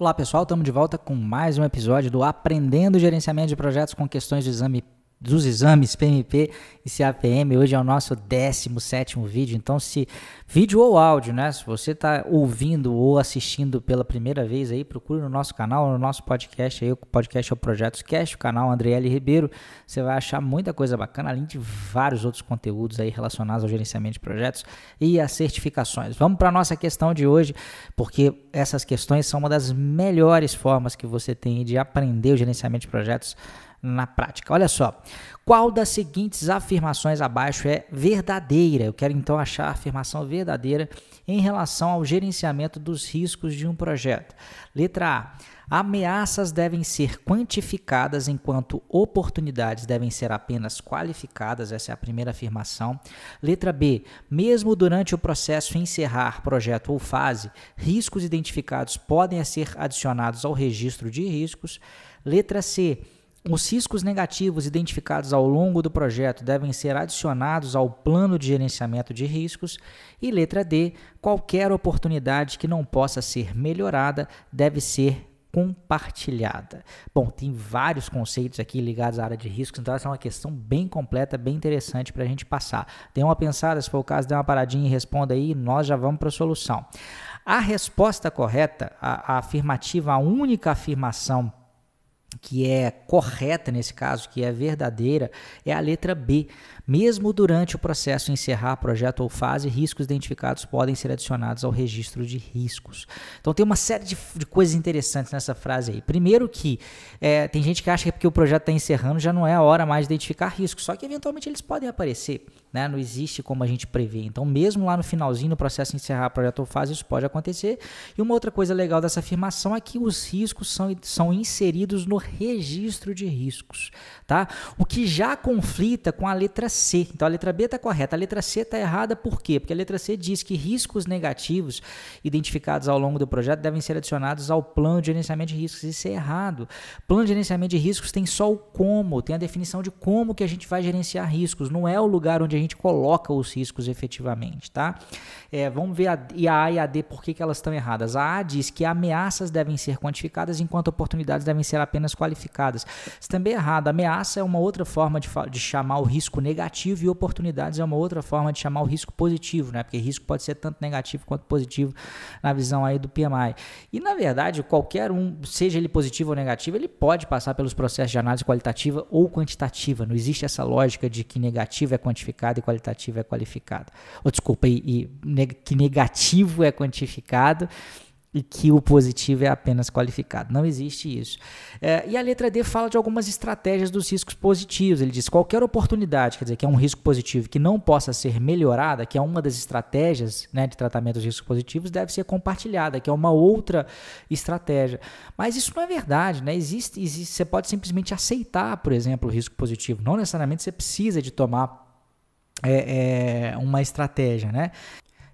Olá pessoal, estamos de volta com mais um episódio do Aprendendo Gerenciamento de Projetos com questões de exame dos exames PMP e CAPM. Hoje é o nosso 17 vídeo. Então, se vídeo ou áudio, né? Se você está ouvindo ou assistindo pela primeira vez aí, procure no nosso canal, no nosso podcast aí, o podcast é o Projetos Cast, o canal André L. Ribeiro. Você vai achar muita coisa bacana, além de vários outros conteúdos aí relacionados ao gerenciamento de projetos e às certificações. Vamos para a nossa questão de hoje, porque essas questões são uma das melhores formas que você tem de aprender o gerenciamento de projetos na prática. Olha só, qual das seguintes afirmações abaixo é verdadeira? Eu quero então achar a afirmação verdadeira em relação ao gerenciamento dos riscos de um projeto. Letra A. Ameaças devem ser quantificadas enquanto oportunidades devem ser apenas qualificadas. Essa é a primeira afirmação. Letra B. Mesmo durante o processo encerrar projeto ou fase, riscos identificados podem ser adicionados ao registro de riscos. Letra C. Os riscos negativos identificados ao longo do projeto devem ser adicionados ao plano de gerenciamento de riscos. E letra D, qualquer oportunidade que não possa ser melhorada deve ser compartilhada. Bom, tem vários conceitos aqui ligados à área de riscos, então essa é uma questão bem completa, bem interessante para a gente passar. Dê uma pensada, se for o caso, dê uma paradinha e responda aí, nós já vamos para a solução. A resposta correta, a, a afirmativa, a única afirmação que é correta nesse caso, que é verdadeira, é a letra B. Mesmo durante o processo encerrar projeto ou fase, riscos identificados podem ser adicionados ao registro de riscos. Então tem uma série de, de coisas interessantes nessa frase aí. Primeiro que é, tem gente que acha que porque o projeto está encerrando já não é a hora mais de identificar riscos, só que eventualmente eles podem aparecer. Né? Não existe como a gente prever. Então, mesmo lá no finalzinho, no processo encerrar projeto ou fase, isso pode acontecer. E uma outra coisa legal dessa afirmação é que os riscos são, são inseridos no registro de riscos. Tá? O que já conflita com a letra C. Então, a letra B está correta. A letra C está errada por quê? Porque a letra C diz que riscos negativos identificados ao longo do projeto devem ser adicionados ao plano de gerenciamento de riscos. Isso é errado. Plano de gerenciamento de riscos tem só o como, tem a definição de como que a gente vai gerenciar riscos. Não é o lugar onde a gente coloca os riscos efetivamente, tá? É, vamos ver a, e a A e a D por que, que elas estão erradas. A A diz que ameaças devem ser quantificadas enquanto oportunidades devem ser apenas qualificadas. Isso também é errado. Ameaça é uma outra forma de, de chamar o risco negativo e oportunidades é uma outra forma de chamar o risco positivo, né? Porque risco pode ser tanto negativo quanto positivo na visão aí do PMI. E na verdade, qualquer um, seja ele positivo ou negativo, ele pode passar pelos processos de análise qualitativa ou quantitativa. Não existe essa lógica de que negativo é quantificado e qualitativo é qualificado. Ou desculpa, e, e que negativo é quantificado e que o positivo é apenas qualificado. Não existe isso. É, e a letra D fala de algumas estratégias dos riscos positivos. Ele diz qualquer oportunidade, quer dizer, que é um risco positivo que não possa ser melhorada, que é uma das estratégias né, de tratamento dos riscos positivos, deve ser compartilhada, que é uma outra estratégia. Mas isso não é verdade. Né? Existe, existe, você pode simplesmente aceitar, por exemplo, o risco positivo. Não necessariamente você precisa de tomar é, é uma estratégia, né?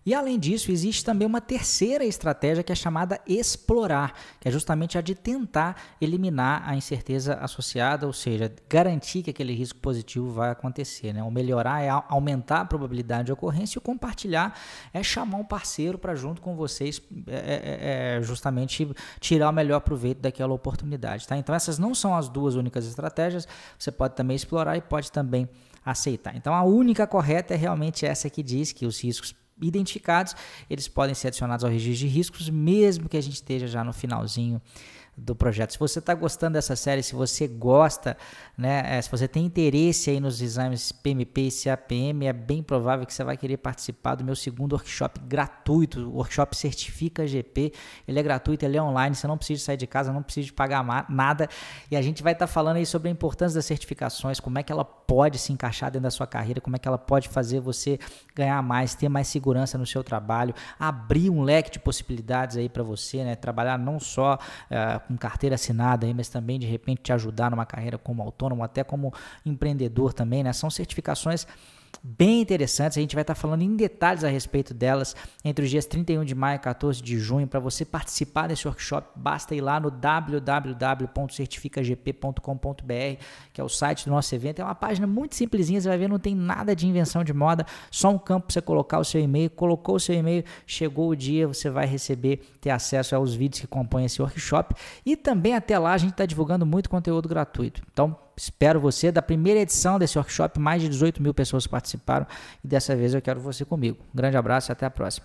E além disso, existe também uma terceira estratégia que é chamada explorar, que é justamente a de tentar eliminar a incerteza associada, ou seja, garantir que aquele risco positivo vai acontecer. Né? O melhorar é aumentar a probabilidade de ocorrência e o compartilhar é chamar um parceiro para junto com vocês é, é, é, justamente tirar o melhor proveito daquela oportunidade. Tá? Então essas não são as duas únicas estratégias, você pode também explorar e pode também aceitar. Então a única correta é realmente essa que diz que os riscos identificados, eles podem ser adicionados ao registro de riscos, mesmo que a gente esteja já no finalzinho do projeto. Se você está gostando dessa série, se você gosta, né, é, se você tem interesse aí nos exames PMP e CAPM, é bem provável que você vai querer participar do meu segundo workshop gratuito, o workshop Certifica GP. Ele é gratuito, ele é online, você não precisa sair de casa, não precisa pagar nada. E a gente vai estar tá falando aí sobre a importância das certificações, como é que ela pode se encaixar dentro da sua carreira, como é que ela pode fazer você ganhar mais, ter mais segurança no seu trabalho, abrir um leque de possibilidades aí para você, né, trabalhar não só uh, com carteira assinada, aí, mas também de repente te ajudar numa carreira como autônomo, até como empreendedor também, né? São certificações bem interessantes. A gente vai estar falando em detalhes a respeito delas entre os dias 31 de maio e 14 de junho. Para você participar desse workshop, basta ir lá no www.certificagp.com.br, que é o site do nosso evento. É uma página muito simplesinha, você vai ver, não tem nada de invenção de moda, só um campo para você colocar o seu e-mail. Colocou o seu e-mail, chegou o dia, você vai receber, ter acesso aos vídeos que compõem esse workshop. E também até lá a gente está divulgando muito conteúdo gratuito. Então, Espero você. Da primeira edição desse workshop, mais de 18 mil pessoas participaram e dessa vez eu quero você comigo. Um grande abraço e até a próxima.